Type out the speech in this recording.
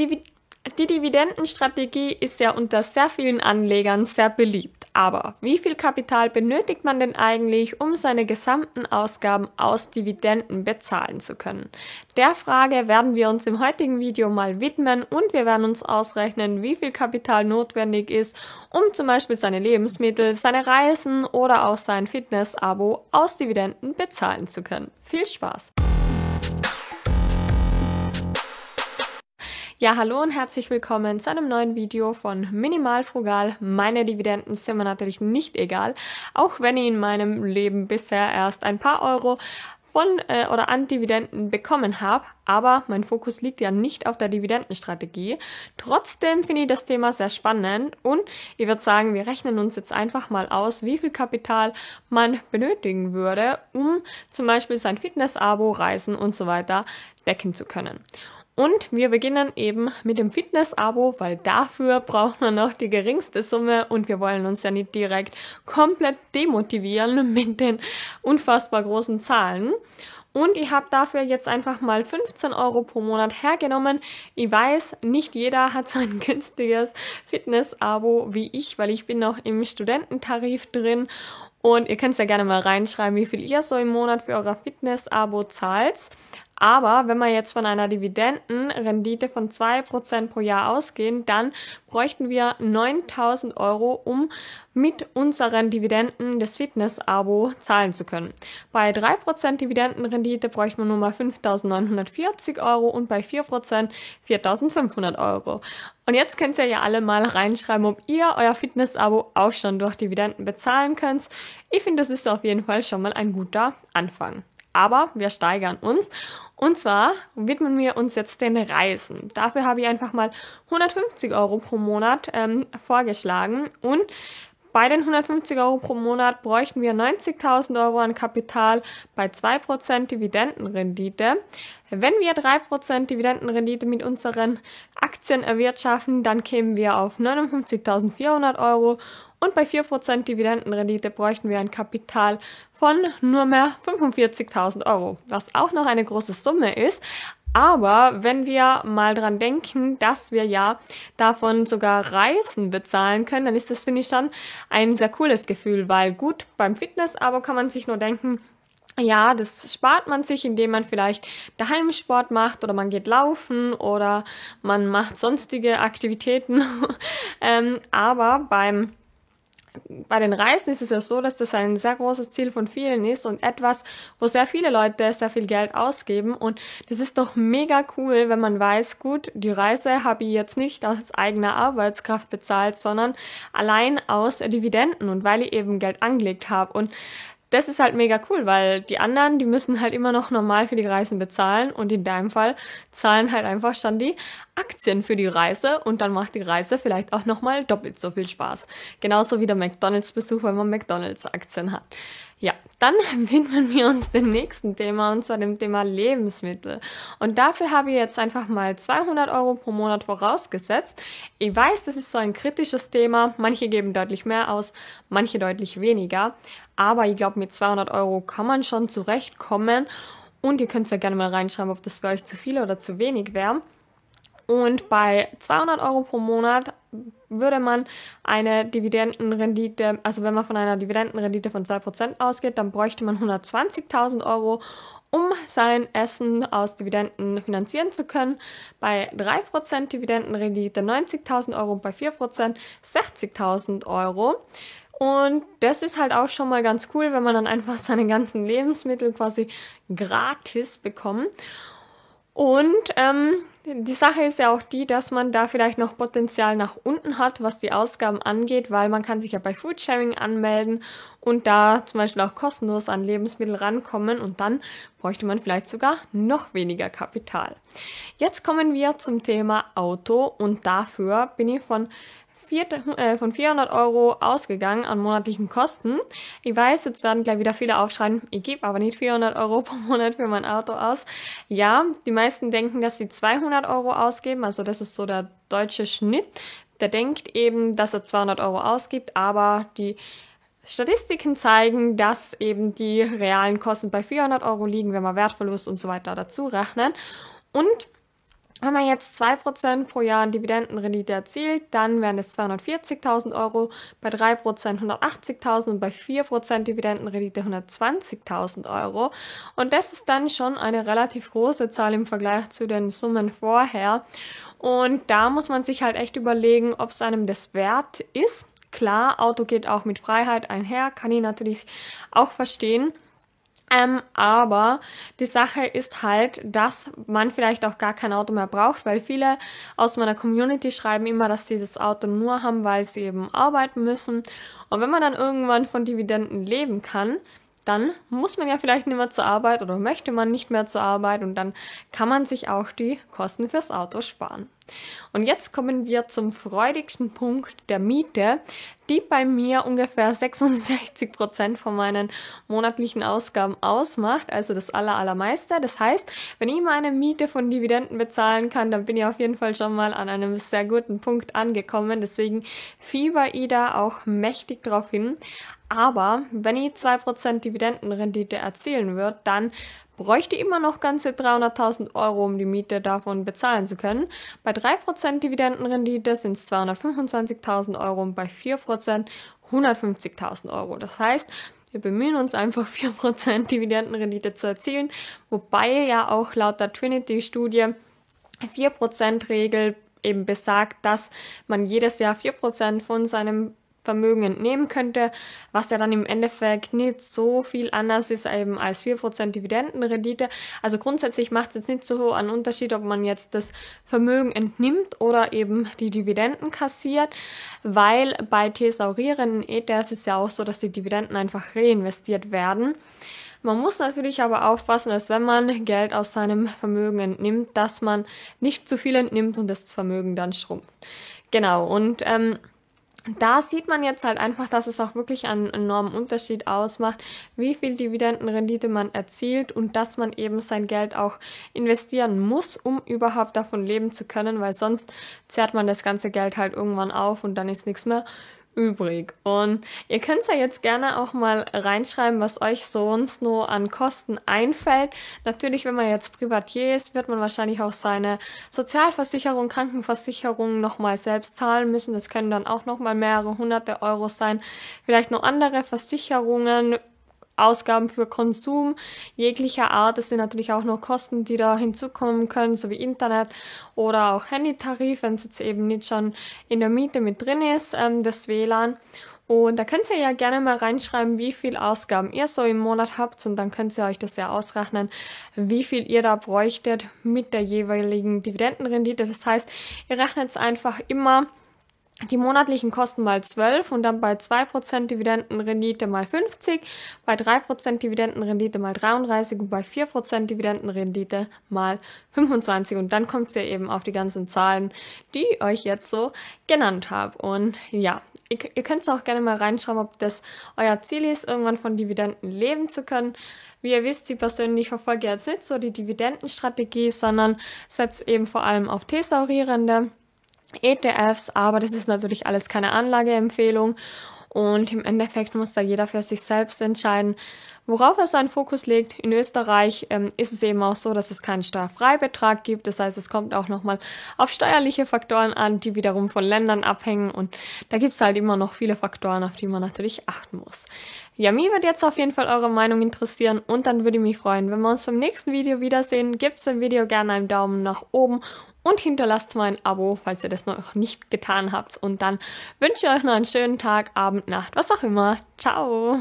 die, die Dividendenstrategie ist ja unter sehr vielen Anlegern sehr beliebt. Aber wie viel Kapital benötigt man denn eigentlich, um seine gesamten Ausgaben aus Dividenden bezahlen zu können? Der Frage werden wir uns im heutigen Video mal widmen und wir werden uns ausrechnen, wie viel Kapital notwendig ist, um zum Beispiel seine Lebensmittel, seine Reisen oder auch sein Fitness-Abo aus Dividenden bezahlen zu können. Viel Spaß! Ja, hallo und herzlich willkommen zu einem neuen Video von Minimal Frugal. Meine Dividenden sind mir natürlich nicht egal, auch wenn ich in meinem Leben bisher erst ein paar Euro von äh, oder an Dividenden bekommen habe, aber mein Fokus liegt ja nicht auf der Dividendenstrategie. Trotzdem finde ich das Thema sehr spannend und ich würde sagen, wir rechnen uns jetzt einfach mal aus, wie viel Kapital man benötigen würde, um zum Beispiel sein Fitness-Abo, Reisen und so weiter decken zu können. Und wir beginnen eben mit dem Fitness-Abo, weil dafür braucht man noch die geringste Summe und wir wollen uns ja nicht direkt komplett demotivieren mit den unfassbar großen Zahlen. Und ich habe dafür jetzt einfach mal 15 Euro pro Monat hergenommen. Ich weiß, nicht jeder hat so ein günstiges Fitness-Abo wie ich, weil ich bin noch im Studententarif drin. Und ihr könnt ja gerne mal reinschreiben, wie viel ihr so im Monat für euer Fitness-Abo zahlt. Aber wenn wir jetzt von einer Dividendenrendite von 2% pro Jahr ausgehen, dann bräuchten wir 9000 Euro, um mit unseren Dividenden des Fitness-Abo zahlen zu können. Bei 3% Dividendenrendite bräuchten wir nur mal 5.940 Euro und bei 4% 4.500 Euro. Und jetzt könnt ihr ja alle mal reinschreiben, ob ihr euer Fitness-Abo auch schon durch Dividenden bezahlen könnt. Ich finde, das ist auf jeden Fall schon mal ein guter Anfang. Aber wir steigern uns. Und zwar widmen wir uns jetzt den Reisen. Dafür habe ich einfach mal 150 Euro pro Monat ähm, vorgeschlagen. Und bei den 150 Euro pro Monat bräuchten wir 90.000 Euro an Kapital bei 2% Dividendenrendite. Wenn wir 3% Dividendenrendite mit unseren Aktien erwirtschaften, dann kämen wir auf 59.400 Euro und bei 4% Dividendenrendite bräuchten wir ein Kapital von nur mehr 45.000 Euro, was auch noch eine große Summe ist. Aber wenn wir mal dran denken, dass wir ja davon sogar Reisen bezahlen können, dann ist das, finde ich, schon ein sehr cooles Gefühl, weil gut, beim Fitness aber kann man sich nur denken, ja, das spart man sich, indem man vielleicht daheim Sport macht oder man geht laufen oder man macht sonstige Aktivitäten. ähm, aber beim bei den Reisen ist es ja so, dass das ein sehr großes Ziel von vielen ist und etwas, wo sehr viele Leute sehr viel Geld ausgeben. Und das ist doch mega cool, wenn man weiß, gut, die Reise habe ich jetzt nicht aus eigener Arbeitskraft bezahlt, sondern allein aus Dividenden und weil ich eben Geld angelegt habe. Und das ist halt mega cool, weil die anderen, die müssen halt immer noch normal für die Reisen bezahlen und in deinem Fall zahlen halt einfach schon die Aktien für die Reise und dann macht die Reise vielleicht auch nochmal doppelt so viel Spaß. Genauso wie der McDonalds-Besuch, wenn man McDonalds-Aktien hat. Ja, dann widmen wir uns dem nächsten Thema und zwar dem Thema Lebensmittel. Und dafür habe ich jetzt einfach mal 200 Euro pro Monat vorausgesetzt. Ich weiß, das ist so ein kritisches Thema. Manche geben deutlich mehr aus, manche deutlich weniger. Aber ich glaube, mit 200 Euro kann man schon zurechtkommen. Und ihr könnt ja gerne mal reinschreiben, ob das für euch zu viel oder zu wenig wäre. Und bei 200 Euro pro Monat würde man eine Dividendenrendite, also wenn man von einer Dividendenrendite von 2% ausgeht, dann bräuchte man 120.000 Euro, um sein Essen aus Dividenden finanzieren zu können. Bei 3% Dividendenrendite 90.000 Euro bei 4% 60.000 Euro. Und das ist halt auch schon mal ganz cool, wenn man dann einfach seine ganzen Lebensmittel quasi gratis bekommt. Und ähm, die Sache ist ja auch die, dass man da vielleicht noch Potenzial nach unten hat, was die Ausgaben angeht, weil man kann sich ja bei Foodsharing anmelden und da zum Beispiel auch kostenlos an Lebensmittel rankommen und dann bräuchte man vielleicht sogar noch weniger Kapital. Jetzt kommen wir zum Thema Auto und dafür bin ich von vier, äh, von 400 Euro ausgegangen an monatlichen Kosten. Ich weiß, jetzt werden gleich wieder viele aufschreien, ich gebe aber nicht 400 Euro pro Monat für mein Auto aus. Ja, die meisten denken, dass sie 200 Euro ausgeben, also das ist so der deutsche Schnitt. Der denkt eben, dass er 200 Euro ausgibt, aber die Statistiken zeigen, dass eben die realen Kosten bei 400 Euro liegen, wenn man Wertverlust und so weiter dazu rechnen. Und Wenn man jetzt 2% pro Jahr Dividendenrendite erzielt, dann wären es 240.000 Euro, bei 3% 180.000 und bei 4% Dividendenrendite 120.000 Euro. Und das ist dann schon eine relativ große Zahl im Vergleich zu den Summen vorher. Und da muss man sich halt echt überlegen, ob es einem das wert ist. Klar, Auto geht auch mit Freiheit einher, kann ich natürlich auch verstehen. Ähm, aber die Sache ist halt, dass man vielleicht auch gar kein Auto mehr braucht, weil viele aus meiner Community schreiben immer, dass sie das Auto nur haben, weil sie eben arbeiten müssen. Und wenn man dann irgendwann von Dividenden leben kann, dann muss man ja vielleicht nicht mehr zur Arbeit oder möchte man nicht mehr zur Arbeit und dann kann man sich auch die Kosten fürs Auto sparen. Und jetzt kommen wir zum freudigsten Punkt der Miete, die bei mir ungefähr 66 Prozent von meinen monatlichen Ausgaben ausmacht, also das aller, allermeiste. Das heißt, wenn ich meine Miete von Dividenden bezahlen kann, dann bin ich auf jeden Fall schon mal an einem sehr guten Punkt angekommen. Deswegen fieber ich da auch mächtig drauf hin. Aber wenn ich 2% Dividendenrendite erzielen würde, dann bräuchte immer noch ganze 300.000 Euro, um die Miete davon bezahlen zu können. Bei 3% Dividendenrendite sind es 225.000 Euro und bei 4% 150.000 Euro. Das heißt, wir bemühen uns einfach 4% Dividendenrendite zu erzielen, wobei ja auch laut der Trinity-Studie 4% Regel eben besagt, dass man jedes Jahr 4% von seinem Vermögen entnehmen könnte, was ja dann im Endeffekt nicht so viel anders ist eben als 4% Dividendenrendite. Also grundsätzlich macht es jetzt nicht so einen Unterschied, ob man jetzt das Vermögen entnimmt oder eben die Dividenden kassiert, weil bei thesaurierenden ETFs ist ja auch so, dass die Dividenden einfach reinvestiert werden. Man muss natürlich aber aufpassen, dass wenn man Geld aus seinem Vermögen entnimmt, dass man nicht zu viel entnimmt und das Vermögen dann schrumpft. Genau, und ähm, da sieht man jetzt halt einfach, dass es auch wirklich einen enormen Unterschied ausmacht, wie viel Dividendenrendite man erzielt und dass man eben sein Geld auch investieren muss, um überhaupt davon leben zu können, weil sonst zerrt man das ganze Geld halt irgendwann auf und dann ist nichts mehr übrig. Und ihr könnt ja jetzt gerne auch mal reinschreiben, was euch sonst nur an Kosten einfällt. Natürlich, wenn man jetzt Privatier ist, wird man wahrscheinlich auch seine Sozialversicherung, Krankenversicherung nochmal selbst zahlen müssen. Das können dann auch nochmal mehrere hunderte Euro sein. Vielleicht noch andere Versicherungen, Ausgaben für Konsum jeglicher Art. Es sind natürlich auch noch Kosten, die da hinzukommen können, so wie Internet oder auch Handytarif, wenn es jetzt eben nicht schon in der Miete mit drin ist, ähm, das WLAN. Und da könnt ihr ja gerne mal reinschreiben, wie viel Ausgaben ihr so im Monat habt und dann könnt ihr euch das ja ausrechnen, wie viel ihr da bräuchtet mit der jeweiligen Dividendenrendite. Das heißt, ihr rechnet es einfach immer die monatlichen Kosten mal 12 und dann bei 2% Dividendenrendite mal 50, bei 3% Dividendenrendite mal 33 und bei 4% Dividendenrendite mal 25 und dann kommt es ja eben auf die ganzen Zahlen, die ich euch jetzt so genannt habe. Und ja, ihr, ihr könnt auch gerne mal reinschauen, ob das euer Ziel ist, irgendwann von Dividenden leben zu können. Wie ihr wisst, sie persönlich verfolge jetzt nicht so die Dividendenstrategie, sondern setzt eben vor allem auf thesaurierende ETFs, aber das ist natürlich alles keine Anlageempfehlung und im Endeffekt muss da jeder für sich selbst entscheiden, worauf er seinen Fokus legt. In Österreich ähm, ist es eben auch so, dass es keinen Steuerfreibetrag gibt. Das heißt, es kommt auch nochmal auf steuerliche Faktoren an, die wiederum von Ländern abhängen. Und da gibt es halt immer noch viele Faktoren, auf die man natürlich achten muss. Ja, mir wird jetzt auf jeden Fall eure Meinung interessieren und dann würde ich mich freuen, wenn wir uns beim nächsten Video wiedersehen. Gebt dem Video gerne einen Daumen nach oben und hinterlasst mal ein Abo, falls ihr das noch nicht getan habt. Und dann wünsche ich euch noch einen schönen Tag, Abend, Nacht, was auch immer. Ciao!